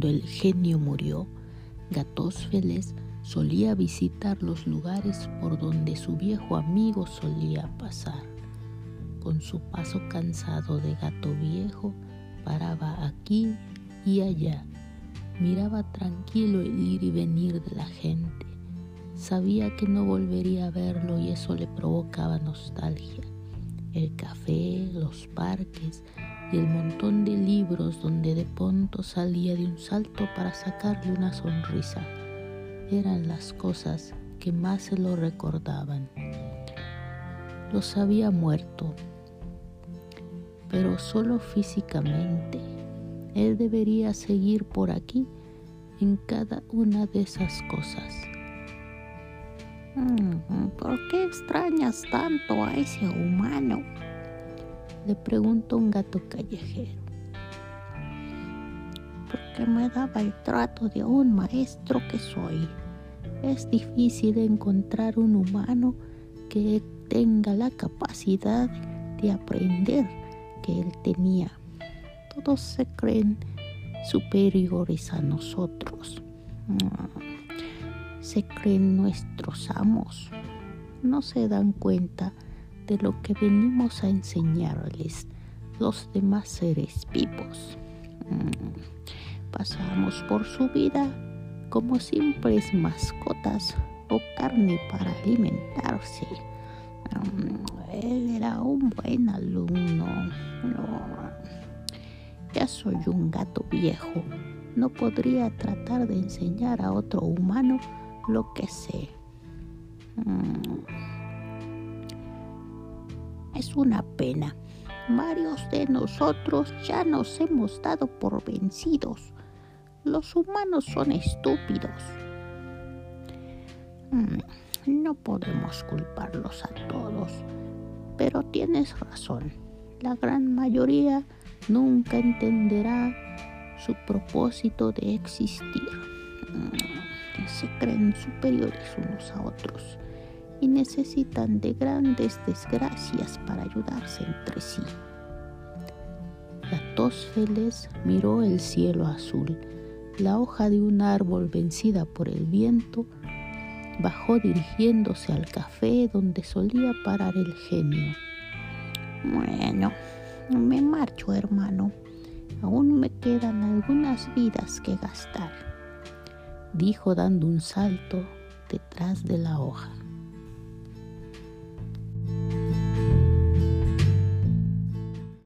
Cuando el genio murió, Gatósfeles solía visitar los lugares por donde su viejo amigo solía pasar. Con su paso cansado de gato viejo, paraba aquí y allá. Miraba tranquilo el ir y venir de la gente. Sabía que no volvería a verlo y eso le provocaba nostalgia. El café, los parques y el montón de libros donde de pronto salía de un salto para sacarle una sonrisa eran las cosas que más se lo recordaban. Los había muerto, pero solo físicamente. Él debería seguir por aquí en cada una de esas cosas. Mm, ¿Por qué extrañas tanto a ese humano? Le preguntó un gato callejero. Porque me daba el trato de un maestro que soy. Es difícil encontrar un humano que tenga la capacidad de aprender que él tenía. Todos se creen superiores a nosotros. Mm, se creen nuestros amos. No se dan cuenta de lo que venimos a enseñarles los demás seres vivos. Mm, pasamos por su vida como simples mascotas o carne para alimentarse. Mm, él era un buen alumno. ya soy un gato viejo. No podría tratar de enseñar a otro humano lo que sé. Es una pena. Varios de nosotros ya nos hemos dado por vencidos. Los humanos son estúpidos. Mm, no podemos culparlos a todos, pero tienes razón. La gran mayoría nunca entenderá su propósito de existir. Mm, se creen superiores unos a otros y necesitan de grandes desgracias para ayudarse entre sí. La Tósfeles miró el cielo azul la hoja de un árbol vencida por el viento, bajó dirigiéndose al café donde solía parar el genio. Bueno, me marcho, hermano. Aún me quedan algunas vidas que gastar, dijo dando un salto detrás de la hoja.